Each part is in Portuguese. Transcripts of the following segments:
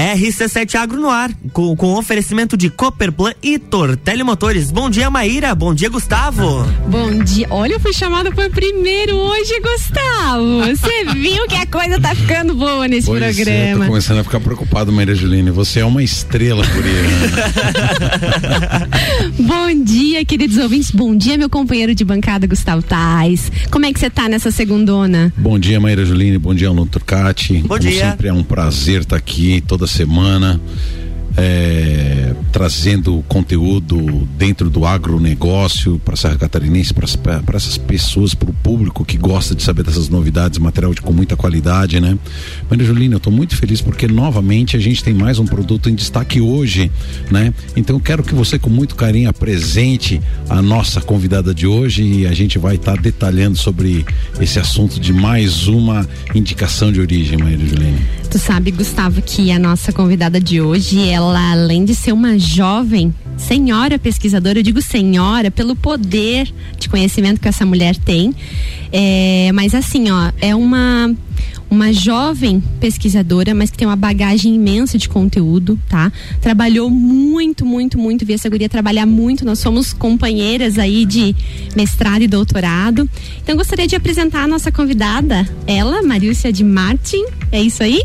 RC7 Agro no ar, com, com oferecimento de Copperplan e Tortelli Motores. Bom dia, Maíra. Bom dia, Gustavo. Bom dia. Olha, eu fui chamada por primeiro hoje, Gustavo. Você viu que a coisa tá ficando boa nesse pois programa. É, tô começando a ficar preocupado, Maíra Juline. Você é uma estrela, Curiana. Bom dia, queridos ouvintes. Bom dia, meu companheiro de bancada, Gustavo Tais. Como é que você tá nessa segundona? Bom dia, Maíra Juline. Bom dia, Alan Turcati. Bom Como dia. sempre, é um prazer estar aqui toda semana. É, trazendo conteúdo dentro do agronegócio para Serra Catarinense, para essas pessoas, para o público que gosta de saber dessas novidades, material de, com muita qualidade, né? Maria Julina, eu estou muito feliz porque novamente a gente tem mais um produto em destaque hoje, né? Então eu quero que você com muito carinho apresente a nossa convidada de hoje e a gente vai estar tá detalhando sobre esse assunto de mais uma indicação de origem, Maria Julina. Tu sabe, Gustavo, que a nossa convidada de hoje, ela além de ser uma jovem senhora pesquisadora, eu digo senhora pelo poder de conhecimento que essa mulher tem, é, mas assim, ó, é uma uma jovem pesquisadora, mas que tem uma bagagem imensa de conteúdo, tá? Trabalhou muito, muito, muito, vi essa guria trabalhar muito, nós somos companheiras aí de mestrado e doutorado. Então gostaria de apresentar a nossa convidada, ela, Marícia de Martin, é isso aí?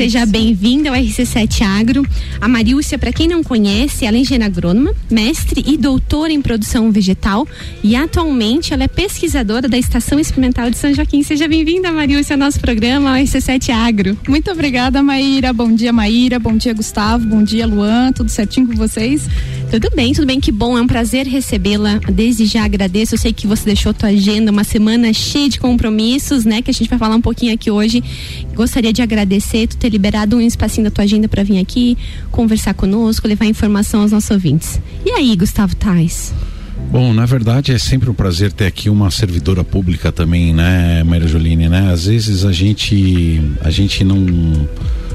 Seja bem-vinda ao RC7 Agro. A Marícia, para quem não conhece, ela é engenheira agrônoma, mestre e doutora em produção vegetal e atualmente ela é pesquisadora da Estação Experimental de São Joaquim. Seja bem-vinda, Marícia, ao nosso programa, ao RC7 Agro. Muito obrigada, Maíra. Bom dia, Maíra. Bom dia, Gustavo. Bom dia, Luan. Tudo certinho com vocês? Tudo bem, tudo bem, que bom, é um prazer recebê-la. Desde já agradeço. Eu sei que você deixou tua agenda uma semana cheia de compromissos, né? Que a gente vai falar um pouquinho aqui hoje. Gostaria de agradecer tu ter liberado um espacinho da tua agenda para vir aqui conversar conosco, levar informação aos nossos ouvintes. E aí, Gustavo Tais? Bom, na verdade é sempre um prazer ter aqui uma servidora pública também, né, Maria Joline, né? Às vezes a gente a gente não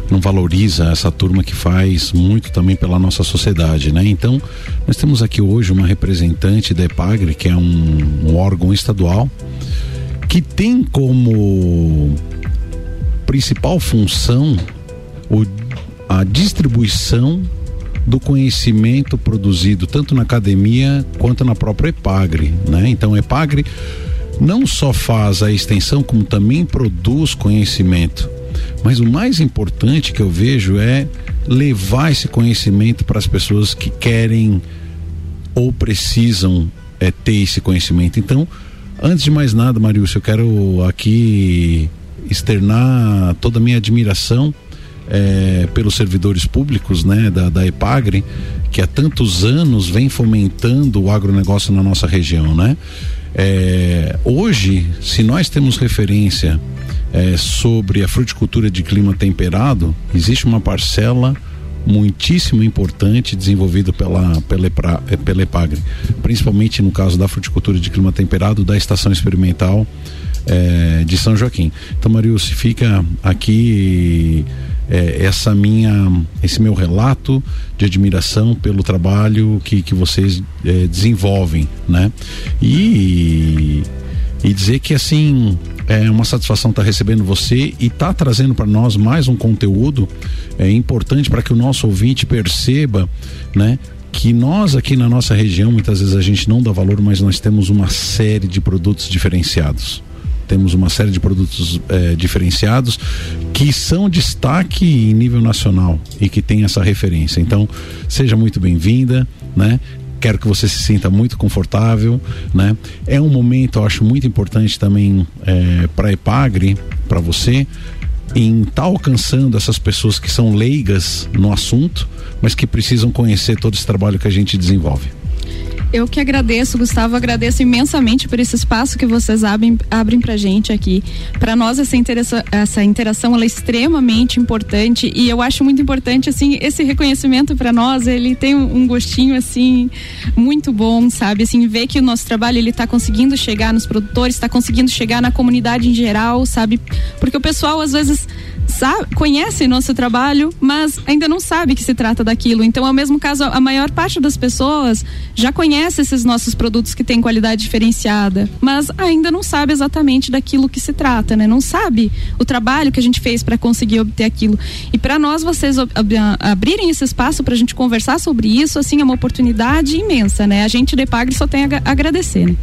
não valoriza essa turma que faz muito também pela nossa sociedade, né? Então, nós temos aqui hoje uma representante da EPAGRE, que é um, um órgão estadual, que tem como principal função o, a distribuição do conhecimento produzido tanto na academia quanto na própria EPAGRE, né? Então, a EPAGRE não só faz a extensão, como também produz conhecimento. Mas o mais importante que eu vejo é levar esse conhecimento para as pessoas que querem ou precisam é, ter esse conhecimento. Então, antes de mais nada, Mariúcio, eu quero aqui externar toda a minha admiração é, pelos servidores públicos né, da, da EPAGRE, que há tantos anos vem fomentando o agronegócio na nossa região. Né? É, hoje, se nós temos referência é, sobre a fruticultura de clima temperado, existe uma parcela muitíssimo importante desenvolvida pela, pela, pela EPAGRE, principalmente no caso da fruticultura de clima temperado da estação experimental é, de São Joaquim. Então, Marius, fica aqui é, essa minha, esse meu relato de admiração pelo trabalho que, que vocês é, desenvolvem, né? E, e dizer que assim é uma satisfação estar tá recebendo você e estar tá trazendo para nós mais um conteúdo é importante para que o nosso ouvinte perceba, né? Que nós aqui na nossa região, muitas vezes a gente não dá valor, mas nós temos uma série de produtos diferenciados temos uma série de produtos é, diferenciados que são destaque em nível nacional e que tem essa referência. Então, seja muito bem-vinda, né? Quero que você se sinta muito confortável, né? É um momento, eu acho muito importante também é, para Epagre, para você, em estar tá alcançando essas pessoas que são leigas no assunto, mas que precisam conhecer todo esse trabalho que a gente desenvolve. Eu que agradeço, Gustavo, agradeço imensamente por esse espaço que vocês abrem, abrem pra gente aqui. Para nós essa, interação, essa interação é extremamente importante e eu acho muito importante assim esse reconhecimento para nós, ele tem um gostinho assim muito bom, sabe? Assim, ver que o nosso trabalho ele tá conseguindo chegar nos produtores, está conseguindo chegar na comunidade em geral, sabe? Porque o pessoal às vezes sabe, conhecem nosso trabalho, mas ainda não sabe que se trata daquilo. Então, é o mesmo caso, a maior parte das pessoas já conhece esses nossos produtos que têm qualidade diferenciada, mas ainda não sabe exatamente daquilo que se trata, né? Não sabe o trabalho que a gente fez para conseguir obter aquilo. E para nós, vocês abrirem esse espaço para a gente conversar sobre isso, assim, é uma oportunidade imensa, né? A gente de Pagre só tem a agradecer, né?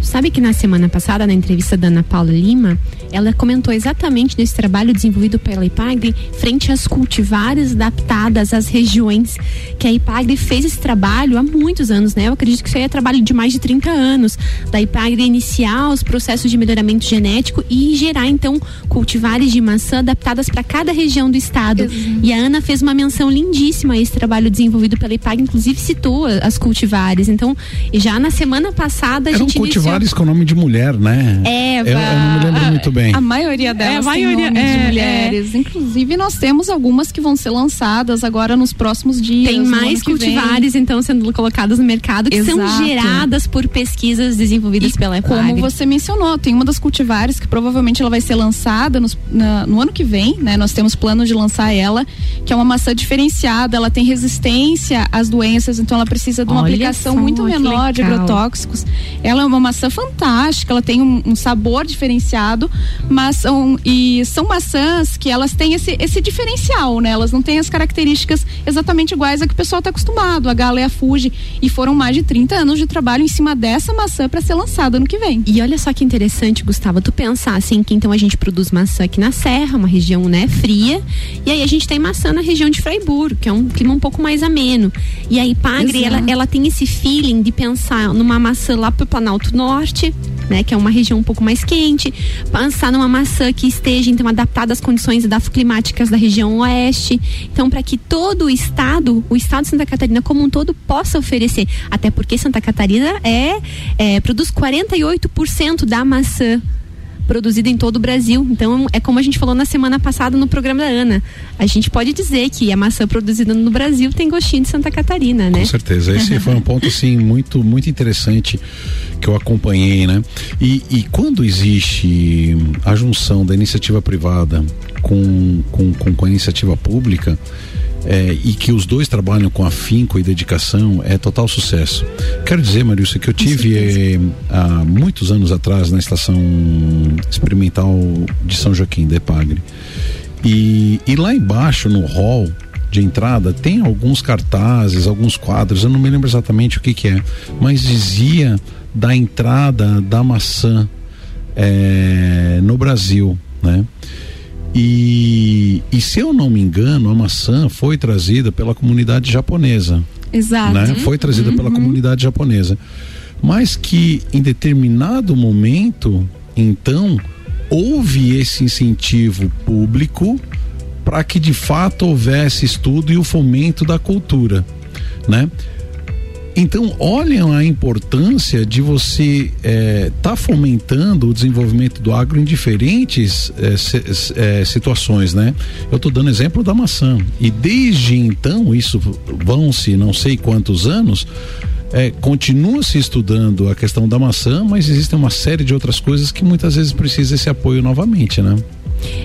Sabe que na semana passada, na entrevista da Ana Paula Lima, ela comentou exatamente desse trabalho desenvolvido pela IPAGRE frente às cultivares adaptadas às regiões. Que a IPAGRE fez esse trabalho há muitos anos, né? Eu acredito que isso aí é trabalho de mais de 30 anos. Da IPAGRE iniciar os processos de melhoramento genético e gerar, então, cultivares de maçã adaptadas para cada região do estado. Exato. E a Ana fez uma menção lindíssima a esse trabalho desenvolvido pela IPAGRE, inclusive citou as cultivares. Então, já na semana passada a Eram gente. cultivares iniciou... com nome de mulher, né? Eva. Eu, eu não me lembro muito bem. A maioria delas é, a maioria, tem é, de mulheres. Inclusive, nós temos algumas que vão ser lançadas agora nos próximos dias. Tem mais cultivares, então, sendo colocadas no mercado, que Exato. são geradas por pesquisas desenvolvidas e pela EPAG. Como você mencionou, tem uma das cultivares que provavelmente ela vai ser lançada nos, na, no ano que vem, né? Nós temos plano de lançar ela, que é uma maçã diferenciada, ela tem resistência às doenças, então ela precisa de uma Olha aplicação só, muito menor de agrotóxicos. Ela é uma maçã fantástica, ela tem um, um sabor diferenciado, mas são, e são maçãs que elas têm esse, esse diferencial, né? Elas não têm as características exatamente iguais a que o pessoal está acostumado, a Gala e a Fuji. E foram mais de 30 anos de trabalho em cima dessa maçã para ser lançada no que vem. E olha só que interessante, Gustavo, tu pensar assim que então a gente produz maçã aqui na Serra, uma região né, fria, e aí a gente tem maçã na região de Freiburg, que é um clima um pouco mais ameno. E aí Pagre, ela, ela tem esse feeling de pensar numa maçã lá pro Planalto Norte, né, que é uma região um pouco mais quente, pensar numa maçã que esteja então adaptada às condições climáticas da região oeste. Então, para que todo o estado, o estado de Santa Catarina como um todo possa oferecer, até porque Santa Catarina é, é produz 48% da maçã produzida em todo o Brasil. Então, é como a gente falou na semana passada no programa da Ana. A gente pode dizer que a maçã produzida no Brasil tem gostinho de Santa Catarina, né? Com certeza. Esse foi um ponto, assim, muito, muito interessante que eu acompanhei, né? E, e quando existe a junção da iniciativa privada com, com, com, com a iniciativa pública, é, e que os dois trabalham com afinco e dedicação, é total sucesso. Quero dizer, Marilson, que eu tive é, há muitos anos atrás na estação experimental de São Joaquim, de Epagre. E, e lá embaixo, no hall de entrada, tem alguns cartazes, alguns quadros, eu não me lembro exatamente o que, que é, mas dizia da entrada da maçã é, no Brasil, né? E, e se eu não me engano, a maçã foi trazida pela comunidade japonesa. Exato. Né? Foi trazida uhum. pela comunidade japonesa. Mas que em determinado momento, então, houve esse incentivo público para que de fato houvesse estudo e o fomento da cultura, né? Então, olhem a importância de você estar é, tá fomentando o desenvolvimento do agro em diferentes é, se, é, situações, né? Eu estou dando exemplo da maçã. E desde então, isso vão-se não sei quantos anos, é, continua se estudando a questão da maçã, mas existe uma série de outras coisas que muitas vezes precisa esse apoio novamente, né?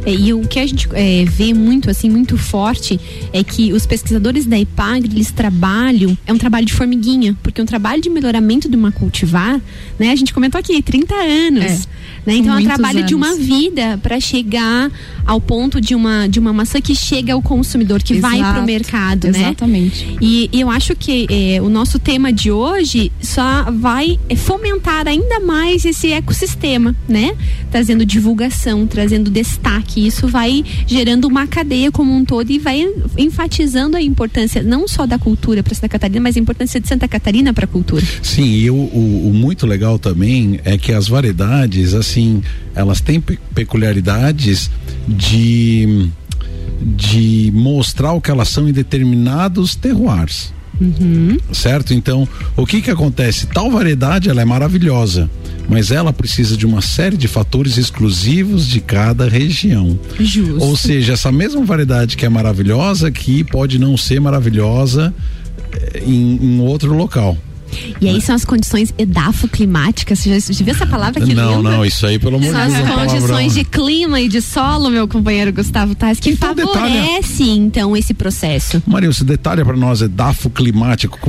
É, e o que a gente é, vê muito, assim, muito forte é que os pesquisadores da IPAGRE, eles trabalham, é um trabalho de formiguinha, porque um trabalho de melhoramento de uma cultivar, né? A gente comentou aqui, 30 anos. É, né? Então é um trabalho anos. de uma vida para chegar ao ponto de uma, de uma maçã que chega ao consumidor, que Exato, vai para o mercado, exatamente. né? Exatamente. E, e, eu acho que é, o nosso tema de hoje só vai fomentar ainda mais esse ecossistema, né? Trazendo divulgação, trazendo destaque. Isso vai gerando uma cadeia como um todo e vai enfatizando a importância não só da cultura para Santa Catarina, mas a importância de Santa Catarina para a cultura. Sim, e o, o, o muito legal também é que as variedades, assim, elas têm peculiaridades de de mostrar o que elas são em determinados terroirs. Uhum. Certo? Então, o que que acontece? Tal variedade ela é maravilhosa, mas ela precisa de uma série de fatores exclusivos de cada região. Justo. Ou seja, essa mesma variedade que é maravilhosa aqui pode não ser maravilhosa eh, em, em outro local. E aí são as condições edafoclimáticas. Você já, já viu essa palavra que Não, linda? não, isso aí, pelo amor de São Deus. as é condições de clima e de solo, meu companheiro Gustavo Tais, que Então, favorece, então, esse processo. Maria, você detalha pra nós, é dafo climático.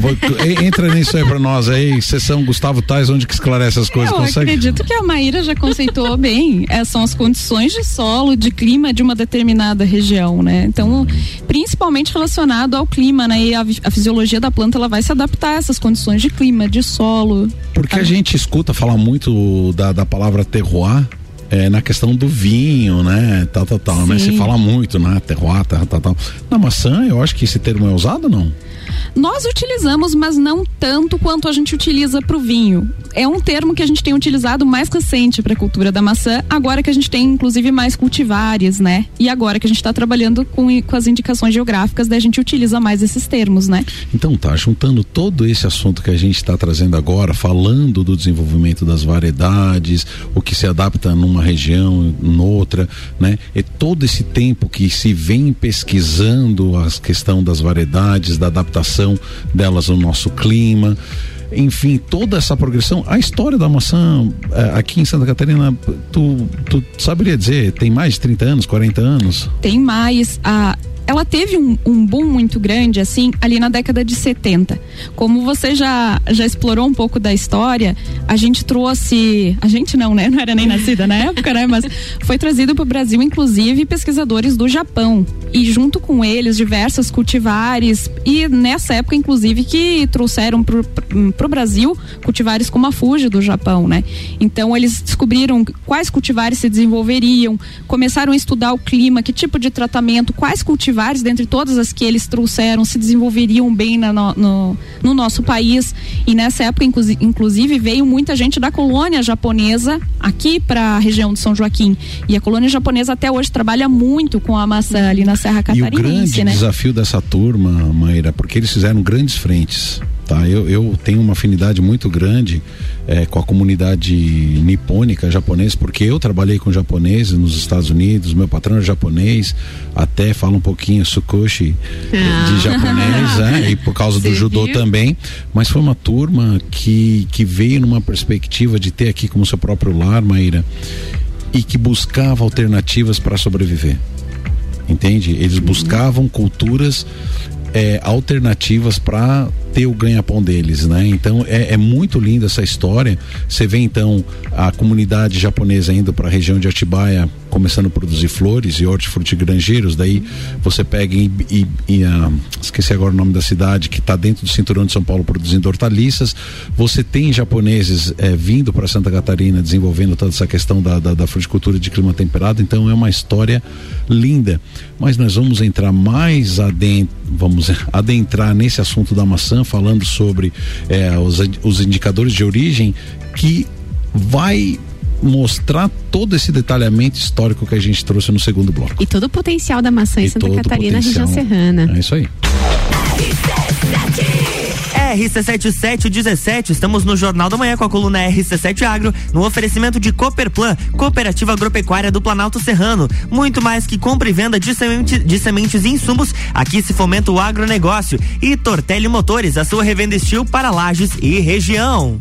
E- Entra nisso aí pra nós aí, sessão Gustavo Tais, onde que esclarece as coisas? Eu Consegue? acredito que a Maíra já conceitou bem. É, são as condições de solo, de clima de uma determinada região, né? Então, principalmente relacionado ao clima, né? E a, a fisiologia da planta ela vai se adaptar a essas condições de clima, de solo. Porque a gente escuta falar muito da, da palavra terroir. É, na questão do vinho, né? Tal, tal, tal. Né? Se fala muito, né? Terroir, tal, tal, tal. Na maçã, eu acho que esse termo é usado ou não? Nós utilizamos, mas não tanto quanto a gente utiliza para o vinho. É um termo que a gente tem utilizado mais recente para a cultura da maçã, agora que a gente tem inclusive mais cultivares, né? E agora que a gente está trabalhando com, com as indicações geográficas, daí a gente utiliza mais esses termos, né? Então tá, juntando todo esse assunto que a gente está trazendo agora, falando do desenvolvimento das variedades, o que se adapta numa região, noutra, né? E todo esse tempo que se vem pesquisando a questão das variedades, da adaptação delas ao nosso clima. Enfim, toda essa progressão, a história da maçã eh, aqui em Santa Catarina, tu, tu saberia dizer, tem mais de 30 anos, 40 anos? Tem mais. A, ela teve um, um boom muito grande, assim, ali na década de 70. Como você já, já explorou um pouco da história, a gente trouxe. A gente não, né? Não era nem nascida na época, né? Mas foi trazido para o Brasil, inclusive, pesquisadores do Japão. E junto com eles, diversos cultivares. E nessa época, inclusive, que trouxeram para o Brasil cultivares como a Fuji do Japão, né? Então, eles descobriram quais cultivares se desenvolveriam, começaram a estudar o clima, que tipo de tratamento, quais cultivares, dentre todas as que eles trouxeram, se desenvolveriam bem na no, no, no nosso país. E nessa época, inclusi- inclusive, veio muita gente da colônia japonesa aqui para a região de São Joaquim. E a colônia japonesa até hoje trabalha muito com a maçã ali na Serra E o grande Catarinense, né? desafio dessa turma, Maíra, porque eles fizeram grandes frentes. Tá? Eu, eu tenho uma afinidade muito grande eh, com a comunidade nipônica japonesa, porque eu trabalhei com japoneses nos Estados Unidos, meu patrão é japonês, até fala um pouquinho sukoshi Ah. de japonês, né? e por causa do judô viu? também. Mas foi uma turma que, que veio numa perspectiva de ter aqui como seu próprio lar, Maíra, e que buscava alternativas para sobreviver entende? Eles buscavam culturas é, alternativas para ter o ganha-pão deles, né? Então é, é muito linda essa história. Você vê então a comunidade japonesa indo para a região de Atibaia começando a produzir flores e hortifrutigranjeiros. Daí você pega e, ah, esqueci agora o nome da cidade que está dentro do cinturão de São Paulo produzindo hortaliças. Você tem japoneses eh, vindo para Santa Catarina desenvolvendo toda essa questão da, da, da fruticultura de clima temperado. Então é uma história linda. Mas nós vamos entrar mais adentro, vamos adentrar nesse assunto da maçã, falando sobre eh, os, os indicadores de origem que vai mostrar todo esse detalhamento histórico que a gente trouxe no segundo bloco. E todo o potencial da maçã em E Santa Catarina, região serrana. É isso aí. RC7717, estamos no Jornal da Manhã com a coluna RC7 Agro, no oferecimento de Cooperplan, Cooperativa Agropecuária do Planalto Serrano. Muito mais que compra e venda de, semente- de sementes e insumos, aqui se fomenta o agronegócio. E Tortelli Motores, a sua revenda estil para lajes e região.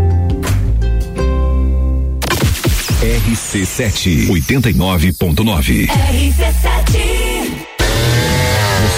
RC7 89.9. RC7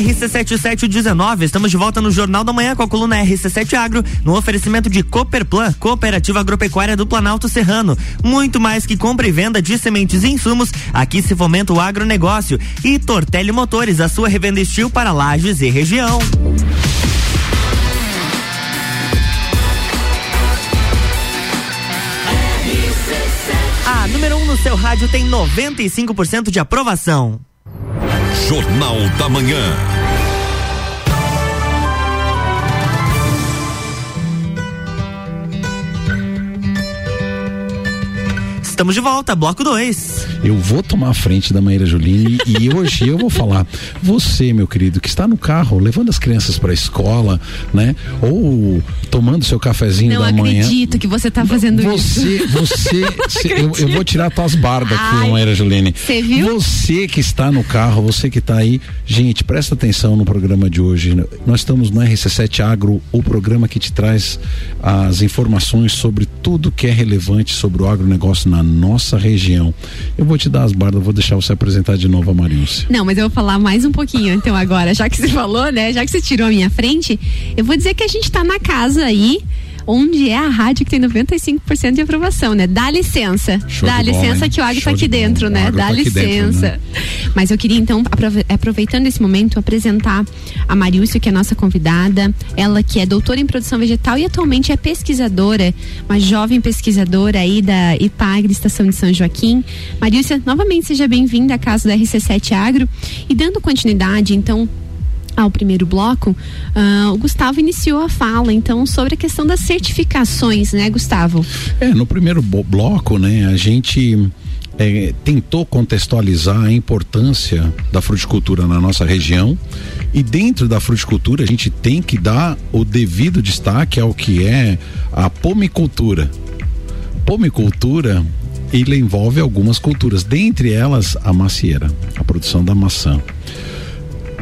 RC7719, estamos de volta no Jornal da Manhã com a coluna RC7 Agro, no oferecimento de Cooperplan, Cooperativa Agropecuária do Planalto Serrano. Muito mais que compra e venda de sementes e insumos, aqui se fomenta o agronegócio. E Tortelli Motores, a sua revenda estil para lajes e região. A número 1 um no seu rádio tem 95% de aprovação. Jornal da Manhã. Estamos de volta, bloco 2. Eu vou tomar a frente da Maíra Juline e hoje eu vou falar. Você, meu querido, que está no carro, levando as crianças para a escola, né? Ou tomando seu cafezinho Não da manhã. acredito que você tá fazendo isso. Você, você, cê- eu, eu vou tirar tuas barbas aqui, Ai, Maíra Juline. cê viu? Você que está no carro, você que está aí, gente, presta atenção no programa de hoje. Nós estamos no RC7 Agro, o programa que te traz as informações sobre tudo que é relevante sobre o agronegócio na nossa região. Eu vou te dar as barbas, vou deixar você apresentar de novo a Marilce. Não, mas eu vou falar mais um pouquinho então agora, já que você falou, né? Já que você tirou a minha frente, eu vou dizer que a gente tá na casa aí onde é a rádio que tem 95% de aprovação, né? Dá licença. Show Dá licença hein? que o agro Show tá aqui de bola. dentro, O né? Dá tá aqui dentro, licença. né? Mas eu queria então, aprove- aproveitando esse momento, apresentar a Marilce, que é a nossa convidada. Ela que é doutora em produção vegetal e atualmente é pesquisadora, uma jovem pesquisadora aí da IPAGRE, Estação de São Joaquim. Marilce, novamente seja bem-vinda à casa da RC7 Agro. E dando continuidade, então, ao primeiro bloco, ah, o Gustavo iniciou a fala, então, sobre a questão das certificações, né, Gustavo? É, no primeiro bloco, né, a gente é, tentou contextualizar a importância da fruticultura na nossa região e dentro da fruticultura a gente tem que dar o devido destaque ao que é a pomicultura. Pomicultura ele envolve algumas culturas, dentre elas a macieira, a produção da maçã.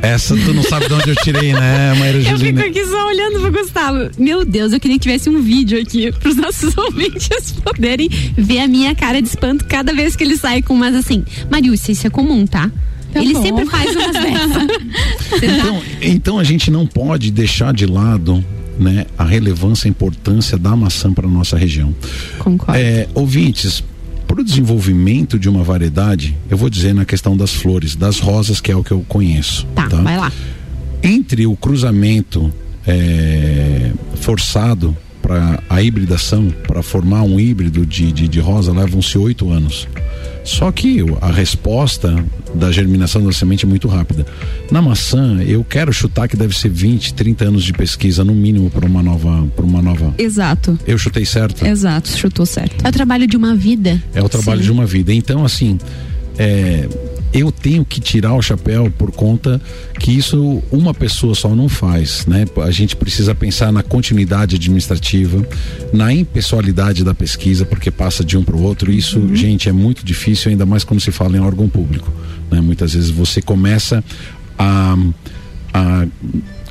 Essa tu não sabe de onde eu tirei, né, Maíra Eu fico Juliana? aqui só olhando pro Gustavo. Meu Deus, eu queria que tivesse um vídeo aqui pros nossos ouvintes poderem ver a minha cara de espanto cada vez que ele sai com umas assim. Mariúcia, isso é comum, tá? Tá ele bom. sempre faz umas dessas. Então, então a gente não pode deixar de lado né, a relevância e importância da maçã para nossa região. Concordo. É, ouvintes, para o desenvolvimento de uma variedade, eu vou dizer na questão das flores, das rosas, que é o que eu conheço. Tá, vai lá. Entre o cruzamento é, forçado para a hibridação, para formar um híbrido de, de, de rosa, levam-se oito anos. Só que a resposta da germinação da semente é muito rápida. Na maçã, eu quero chutar que deve ser 20, 30 anos de pesquisa no mínimo para uma nova, para uma nova. Exato. Eu chutei certo? Exato, chutou certo. É o trabalho de uma vida. É o trabalho Sim. de uma vida. Então, assim, é, eu tenho que tirar o chapéu por conta que isso uma pessoa só não faz, né? A gente precisa pensar na continuidade administrativa, na impessoalidade da pesquisa, porque passa de um para o outro. Isso, gente, é muito difícil, ainda mais quando se fala em órgão público. Né? Muitas vezes você começa a, a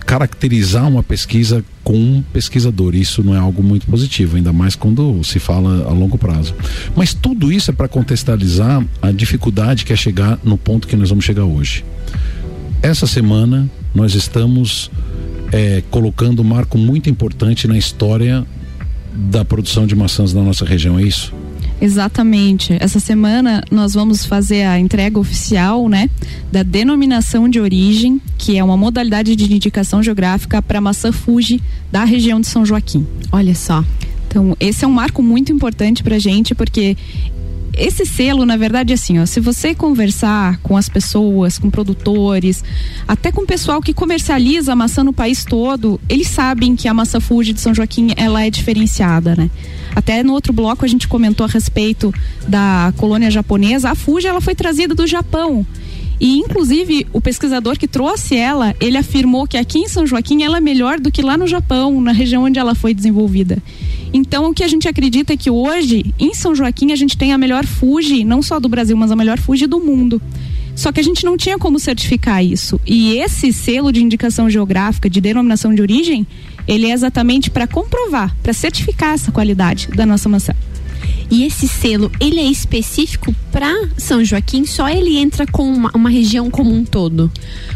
caracterizar uma pesquisa com um pesquisador. Isso não é algo muito positivo, ainda mais quando se fala a longo prazo. Mas tudo isso é para contextualizar a dificuldade que é chegar no ponto que nós vamos chegar hoje. Essa semana nós estamos eh, colocando um marco muito importante na história da produção de maçãs na nossa região, é isso? Exatamente. Essa semana nós vamos fazer a entrega oficial, né, da denominação de origem, que é uma modalidade de indicação geográfica para maçã Fuji da região de São Joaquim. Olha só. Então, esse é um marco muito importante para a gente, porque esse selo, na verdade, assim, ó, se você conversar com as pessoas, com produtores, até com o pessoal que comercializa a maçã no país todo, eles sabem que a maçã Fuji de São Joaquim ela é diferenciada, né? Até no outro bloco a gente comentou a respeito da colônia japonesa. A Fuji ela foi trazida do Japão. E inclusive o pesquisador que trouxe ela, ele afirmou que aqui em São Joaquim ela é melhor do que lá no Japão, na região onde ela foi desenvolvida. Então o que a gente acredita é que hoje em São Joaquim a gente tem a melhor Fuji, não só do Brasil, mas a melhor Fuji do mundo. Só que a gente não tinha como certificar isso. E esse selo de indicação geográfica, de denominação de origem, ele é exatamente para comprovar, para certificar essa qualidade da nossa maçã. E esse selo, ele é específico para São Joaquim? Só ele entra com uma, uma, região como um todo?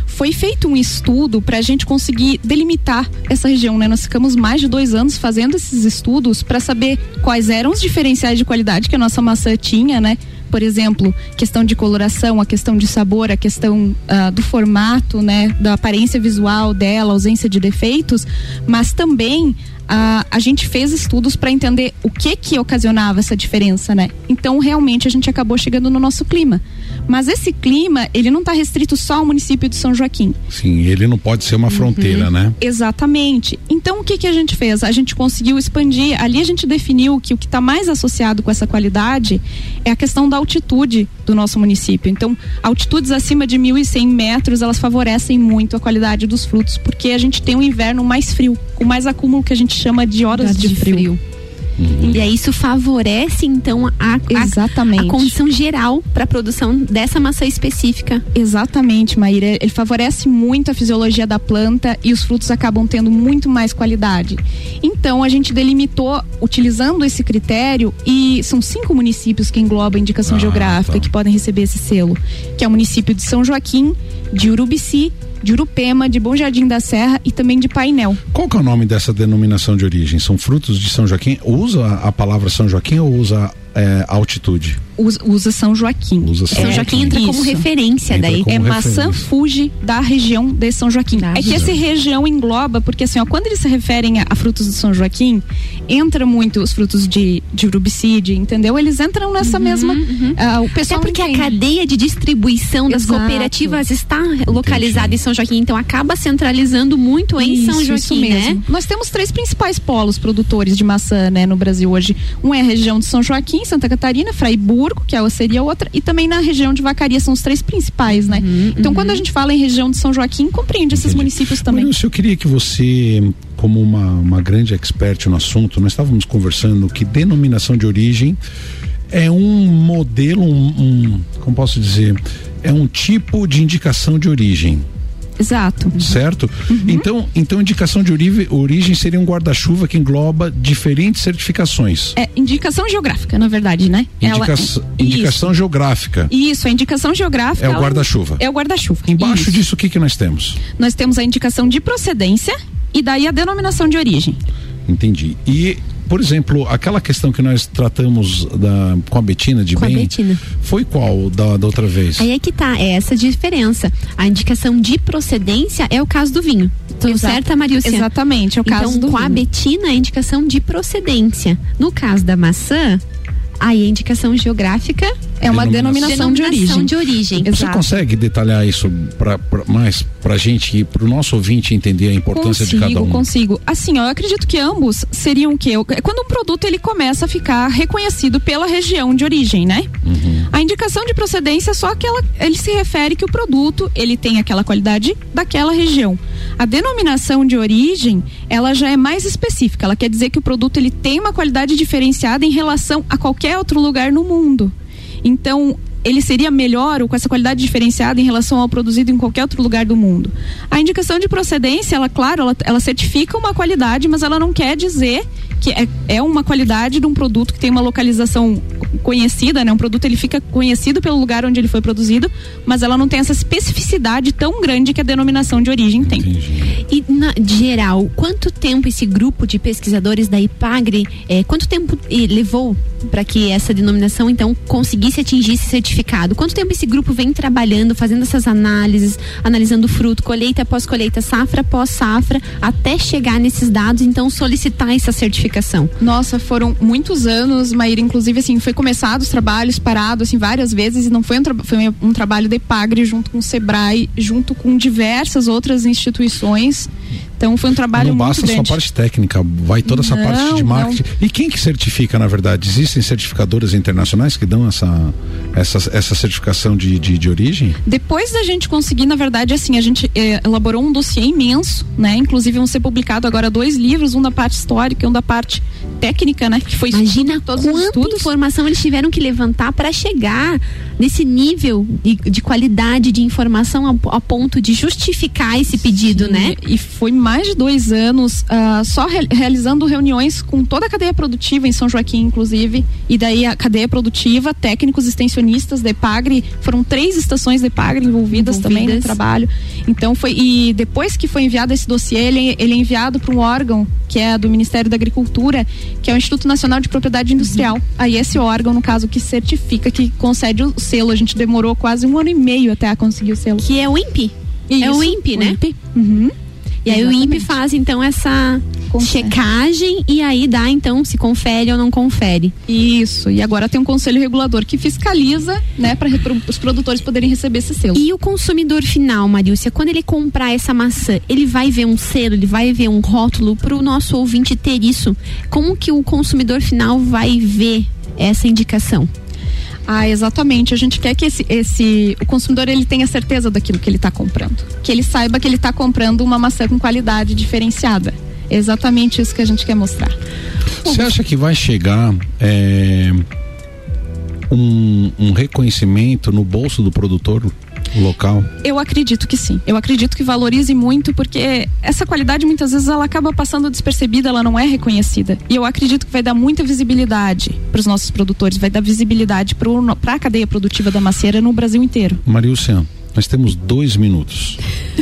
Foi feito um estudo para a gente conseguir delimitar essa região, né? Nós ficamos mais de dois anos fazendo esses estudos para saber quais eram os diferenciais de qualidade que a nossa maçã tinha, né? por exemplo, questão de coloração, a questão de sabor, a questão uh, do formato, né, da aparência visual dela, ausência de defeitos, mas também a, a gente fez estudos para entender o que que ocasionava essa diferença, né? Então, realmente, a gente acabou chegando no nosso clima. Mas esse clima, ele não está restrito só ao município de São Joaquim. Sim, ele não pode ser uma uhum. fronteira, né? Exatamente. Então, o que que a gente fez? A gente conseguiu expandir, ali a gente definiu que o que está mais associado com essa qualidade é a questão da altitude do nosso município. Então, altitudes acima de 1.100 metros, elas favorecem muito a qualidade dos frutos, porque a gente tem um inverno mais frio, com mais acúmulo que a gente chama de horas de, de frio. frio. Uhum. E aí isso favorece então a, Exatamente. a, a condição geral para a produção dessa maçã específica. Exatamente, Maíra. Ele favorece muito a fisiologia da planta e os frutos acabam tendo muito mais qualidade. Então a gente delimitou utilizando esse critério e são cinco municípios que englobam a indicação ah, geográfica tá. que podem receber esse selo, que é o município de São Joaquim, de Urubici, de Urupema, de Bom Jardim da Serra e também de Painel. Qual que é o nome dessa denominação de origem? São frutos de São Joaquim? Usa a palavra São Joaquim ou usa é, altitude? Usa, São Joaquim. Usa São, São Joaquim entra como referência entra daí. Como é referência. maçã Fuji da região de São Joaquim. Ah, é que essa região engloba, porque assim, ó, quando eles se referem a, a, frutos de São Joaquim, entra muito os frutos de, de urubicide, entendeu? Eles entram nessa uhum, mesma. Uhum. Uh, o pessoal Até porque a cadeia de distribuição das Exato. cooperativas está localizada Entendi. em São Joaquim, então acaba centralizando muito em isso, São Joaquim, né? Nós temos três principais polos produtores de maçã, né, no Brasil hoje. Um é a região de São Joaquim, Santa Catarina, Fraiburgo, que é seria outra, e também na região de Vacaria, são os três principais, né? Uhum, então, uhum. quando a gente fala em região de São Joaquim, compreende esses municípios também. Maurício, eu queria que você, como uma, uma grande expert no assunto, nós estávamos conversando que denominação de origem é um modelo, um, um como posso dizer, é um tipo de indicação de origem. Exato. Certo? Uhum. Então, então indicação de origem seria um guarda-chuva que engloba diferentes certificações. É indicação geográfica, na verdade, né? Indica ela, indicação geográfica. Isso, a indicação geográfica. É o guarda-chuva. É o guarda-chuva. Embaixo Isso. disso, o que, que nós temos? Nós temos a indicação de procedência e daí a denominação de origem. Entendi. E por exemplo, aquela questão que nós tratamos da, com a Betina de com bem, a Betina. foi qual da, da outra vez? Aí é que tá, é essa diferença. A indicação de procedência é o caso do vinho. Tô certa, Marilcia? Exatamente, é o caso então, do com vinho. a Betina, a indicação de procedência. No caso da maçã, Aí a indicação geográfica é uma denominação, denominação de origem. De origem. Você consegue detalhar isso pra, pra, mais para a gente e para o nosso ouvinte entender a importância consigo, de cada um? Consigo, Assim, ó, eu acredito que ambos seriam o quê? É quando um produto ele começa a ficar reconhecido pela região de origem, né? Uhum. A indicação de procedência é só aquela, ele se refere que o produto ele tem aquela qualidade daquela região. A denominação de origem, ela já é mais específica. Ela quer dizer que o produto ele tem uma qualidade diferenciada em relação a qualquer qualquer outro lugar no mundo. Então, ele seria melhor ou com essa qualidade diferenciada em relação ao produzido em qualquer outro lugar do mundo. A indicação de procedência, ela, claro, ela, ela certifica uma qualidade, mas ela não quer dizer que é, é uma qualidade de um produto que tem uma localização conhecida, né? Um produto ele fica conhecido pelo lugar onde ele foi produzido, mas ela não tem essa especificidade tão grande que a denominação de origem tem. Entendi. E na geral, quanto tempo esse grupo de pesquisadores da IPAGRE, eh, quanto tempo levou para que essa denominação então conseguisse atingir esse certificado? Quanto tempo esse grupo vem trabalhando, fazendo essas análises, analisando o fruto, colheita após colheita, safra após safra, até chegar nesses dados, então solicitar essa certificação? Nossa, foram muitos anos, Maíra, inclusive assim, foi começado os trabalhos, parado assim várias vezes e não foi um, tra foi um trabalho de Pagre junto com o Sebrae, junto com diversas outras instituições. Então foi um trabalho não muito basta só a parte técnica, vai toda essa Não, parte de não. marketing. E quem que certifica, na verdade? Existem certificadoras internacionais que dão essa, essa, essa certificação de, de, de origem? Depois da gente conseguir, na verdade, assim, a gente eh, elaborou um dossiê imenso, né? Inclusive vão ser publicados agora dois livros, um da parte histórica e um da parte técnica, né? Que foi Imagina todos os quanta estudos. informação eles tiveram que levantar para chegar nesse nível de, de qualidade de informação a, a ponto de justificar esse pedido, Sim, né? E foi mais de dois anos ah, só re- realizando reuniões com toda a cadeia produtiva em São Joaquim, inclusive. E daí a cadeia produtiva, técnicos extensionistas da EPAGRE, foram três estações da EPAGRE envolvidas, também no Envolvidas. trabalho. Então foi. E depois que foi enviado esse dossiê, ele, ele é enviado para um órgão que é do Ministério da Agricultura, que é o Instituto Nacional de Propriedade Industrial. Aí esse órgão, no caso, que certifica, que concede o selo. A gente demorou quase um ano e meio até conseguir o selo. Que é o INPE. É Isso, o INPE, né? INPE. Uhum. E aí o INPE Exatamente. faz então essa Confere. checagem e aí dá então se confere ou não confere. Isso, e agora tem um conselho regulador que fiscaliza, né, para os produtores poderem receber esse selo. E o consumidor final, Marícia, quando ele comprar essa maçã, ele vai ver um selo, ele vai ver um rótulo para o nosso ouvinte ter isso. Como que o consumidor final vai ver essa indicação? Ah, exatamente. A gente quer que esse, esse o consumidor ele tenha certeza daquilo que ele está comprando, que ele saiba que ele está comprando uma maçã com qualidade diferenciada. É exatamente isso que a gente quer mostrar. Você acha que vai chegar é, um, um reconhecimento no bolso do produtor local? Eu acredito que sim. Eu acredito que valorize muito porque essa qualidade muitas vezes ela acaba passando despercebida, ela não é reconhecida. E eu acredito que vai dar muita visibilidade para os nossos produtores, vai dar visibilidade para a cadeia produtiva da macieira no Brasil inteiro. Marilcian, nós temos dois minutos.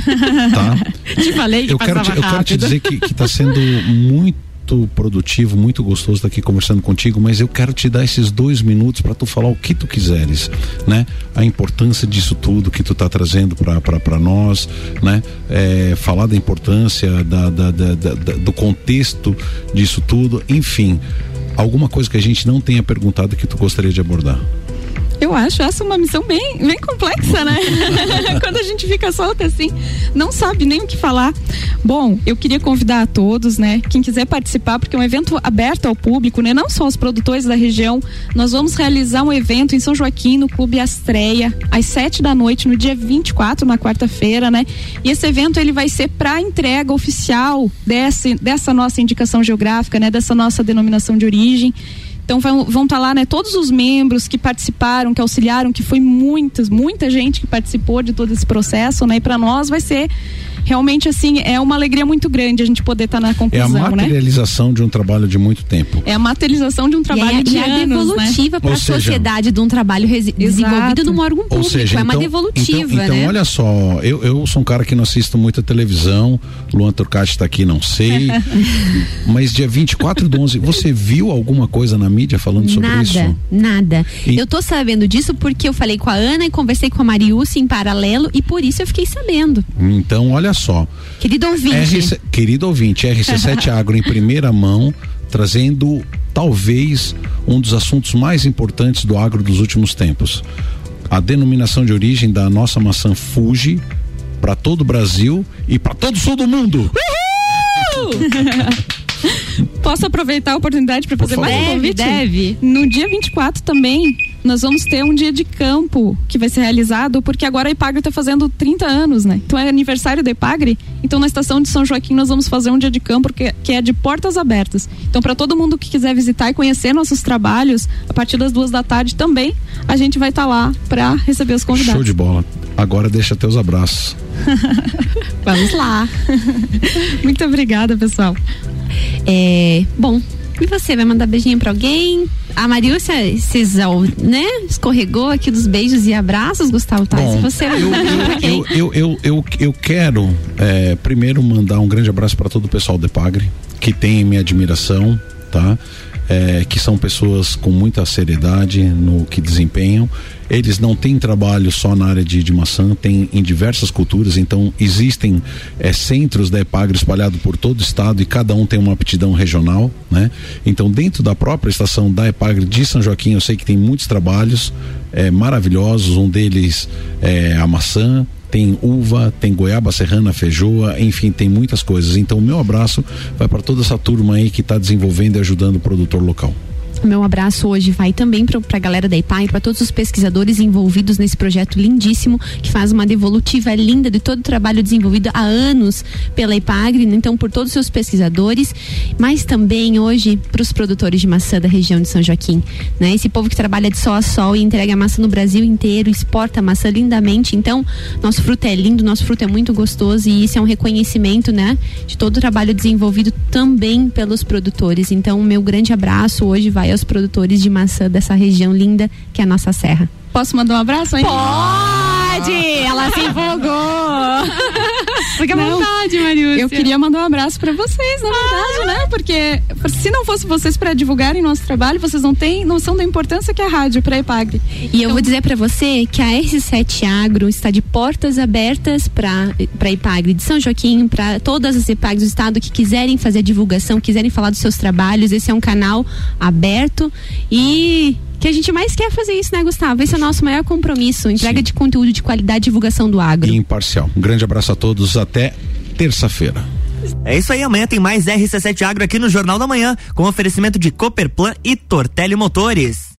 tá? Te falei Eu quero, te, eu quero te dizer que está sendo muito produtivo, muito gostoso estar aqui conversando contigo, mas eu quero te dar esses dois minutos para tu falar o que tu quiseres, né? A importância disso tudo que tu tá trazendo para nós, né? É, falar da importância da, da- da- do contexto disso tudo, enfim, alguma coisa que a gente não tenha perguntado que tu gostaria de abordar. Eu acho essa uma missão bem, bem complexa, né? Quando a gente fica solta assim, não sabe nem o que falar. Bom, eu queria convidar a todos, né? Quem quiser participar, porque é um evento aberto ao público, né? Não só os produtores da região. Nós vamos realizar um evento em São Joaquim, no Clube Astreia, às sete da noite, no dia 24, na quarta-feira, né? E esse evento ele vai ser para entrega oficial desse, dessa nossa indicação geográfica, né? Dessa nossa denominação de origem. Então vão estar lá, né, todos os membros que participaram, que auxiliaram, que foi muitas, muita gente que participou de todo esse processo, né? E para nós vai ser realmente assim, é uma alegria muito grande a gente poder estar na É a conclusão, né? materialização de um trabalho de muito tempo. É a materialização de um trabalho e é, de e é anos, né? devolutiva para Ou a sociedade de um trabalho desenvolvido num órgão público. Ou seja, é uma então, devolutiva, então, então né? olha só, eu, eu sou um cara que não assisto muita televisão, Luan Turcati está aqui, não sei, mas dia 24 do 11, você viu alguma coisa na mídia falando sobre nada, isso? nada. E- Eu tô sabendo disso porque eu falei com a Ana e conversei com a Mariúcia em paralelo e por isso eu fiquei sabendo. Então, olha só, Querido ouvinte, RC, querido ouvinte, RC7 Agro em primeira mão, trazendo talvez um dos assuntos mais importantes do agro dos últimos tempos. A denominação de origem da nossa maçã Fuji para todo o Brasil e para todo o sul do mundo. Posso aproveitar a oportunidade para fazer mais um convite? deve. No dia 24 também, nós vamos ter um dia de campo que vai ser realizado, porque agora a Ipagre está fazendo 30 anos, né? Então é aniversário da Ipagre. Então na estação de São Joaquim nós vamos fazer um dia de campo que, que é de portas abertas. Então para todo mundo que quiser visitar e conhecer nossos trabalhos, a partir das duas da tarde também, a gente vai estar lá para receber os convidados. Show de bola. Agora deixa teus abraços. Vamos lá. Muito obrigada, pessoal. É, bom, E você vai mandar beijinho pra alguém? A Marilcia, vocês, né? Escorregou aqui dos beijos e abraços, Gustavo Tais. Bom, Você eu, eu, eu, eu, eu, eu quero é, primeiro mandar um grande abraço para todo o pessoal do Epagre, que tem minha admiração, tá? É, que são pessoas com muita seriedade no que desempenham. Eles não têm trabalho só na área de, de maçã, tem em diversas culturas, então existem é, centros da Epagre espalhados por todo o estado e cada um tem uma aptidão regional, né? Então, dentro da própria estação da Epagre de São Joaquim, eu sei que tem muitos trabalhos é, maravilhosos, um deles é a maçã, tem uva, tem goiaba serrana, feijoa, enfim, tem muitas coisas. Então, meu abraço vai para toda essa turma aí que está desenvolvendo e ajudando o produtor local. Meu abraço hoje vai também para a galera da IPAI, para todos os pesquisadores envolvidos nesse projeto lindíssimo, que faz uma devolutiva linda de todo o trabalho desenvolvido há anos pela IPAGRE, né? então por todos os seus pesquisadores, mas também hoje para os produtores de maçã da região de São Joaquim. Né? Esse povo que trabalha de sol a sol e entrega maçã no Brasil inteiro, exporta maçã lindamente. Então, nosso fruto é lindo, nosso fruto é muito gostoso e isso é um reconhecimento né, de todo o trabalho desenvolvido também pelos produtores. Então, meu grande abraço hoje vai aos produtores de maçã dessa região linda que é a nossa serra. Posso mandar um abraço aí? Pode! Ela se empolgou! Fica à vontade, Marilson. Eu queria mandar um abraço pra vocês, na verdade, né? Porque se não fosse vocês para divulgarem nosso trabalho, vocês não têm noção da importância que é a rádio para a Epagre. E eu vou dizer pra você que a R7 Agro está de portas abertas para para Ipagre de São Joaquim, para todas as Ipagres do estado que quiserem fazer divulgação, quiserem falar dos seus trabalhos. Esse é um canal aberto e que a gente mais quer fazer isso, né, Gustavo? Esse é o nosso maior compromisso, entrega Sim. de conteúdo de qualidade, divulgação do agro. E imparcial. Um grande abraço a todos, até terça-feira. É isso aí, amanhã tem mais RC7 Agro aqui no Jornal da Manhã, com oferecimento de Cooperplan e Tortelli Motores.